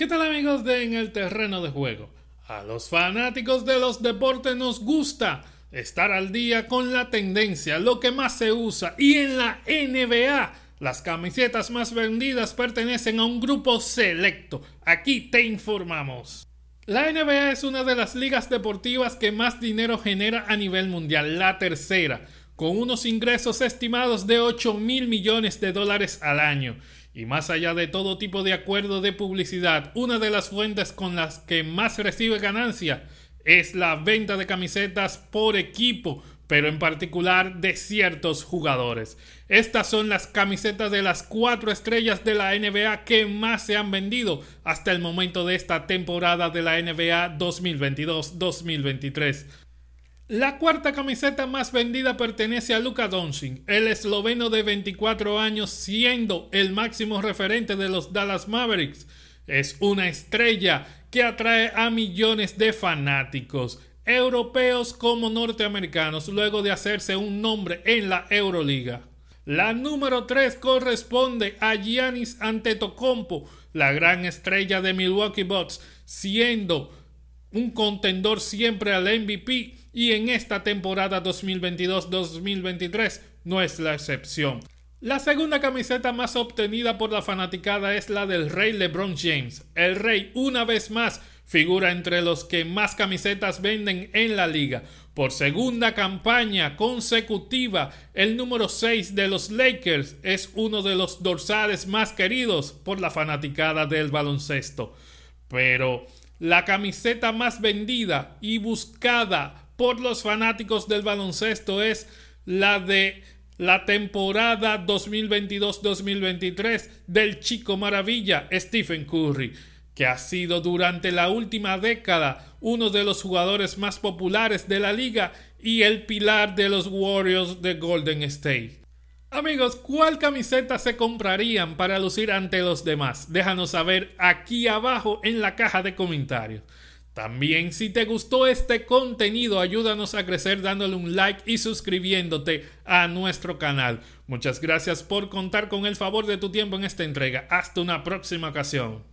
¿Qué tal amigos de En el terreno de juego? A los fanáticos de los deportes nos gusta estar al día con la tendencia, lo que más se usa y en la NBA las camisetas más vendidas pertenecen a un grupo selecto. Aquí te informamos. La NBA es una de las ligas deportivas que más dinero genera a nivel mundial, la tercera, con unos ingresos estimados de 8 mil millones de dólares al año. Y más allá de todo tipo de acuerdo de publicidad, una de las fuentes con las que más recibe ganancia es la venta de camisetas por equipo, pero en particular de ciertos jugadores. Estas son las camisetas de las cuatro estrellas de la NBA que más se han vendido hasta el momento de esta temporada de la NBA 2022-2023. La cuarta camiseta más vendida pertenece a Luka Doncic, el esloveno de 24 años, siendo el máximo referente de los Dallas Mavericks. Es una estrella que atrae a millones de fanáticos europeos como norteamericanos luego de hacerse un nombre en la Euroliga. La número 3 corresponde a Giannis Antetokounmpo, la gran estrella de Milwaukee Bucks, siendo un contendor siempre al MVP y en esta temporada 2022-2023 no es la excepción. La segunda camiseta más obtenida por la fanaticada es la del rey LeBron James. El rey una vez más figura entre los que más camisetas venden en la liga. Por segunda campaña consecutiva, el número 6 de los Lakers es uno de los dorsales más queridos por la fanaticada del baloncesto. Pero la camiseta más vendida y buscada por los fanáticos del baloncesto es la de la temporada 2022-2023 del chico maravilla Stephen Curry que ha sido durante la última década uno de los jugadores más populares de la liga y el pilar de los Warriors de Golden State. Amigos, ¿cuál camiseta se comprarían para lucir ante los demás? Déjanos saber aquí abajo en la caja de comentarios. También si te gustó este contenido, ayúdanos a crecer dándole un like y suscribiéndote a nuestro canal. Muchas gracias por contar con el favor de tu tiempo en esta entrega. Hasta una próxima ocasión.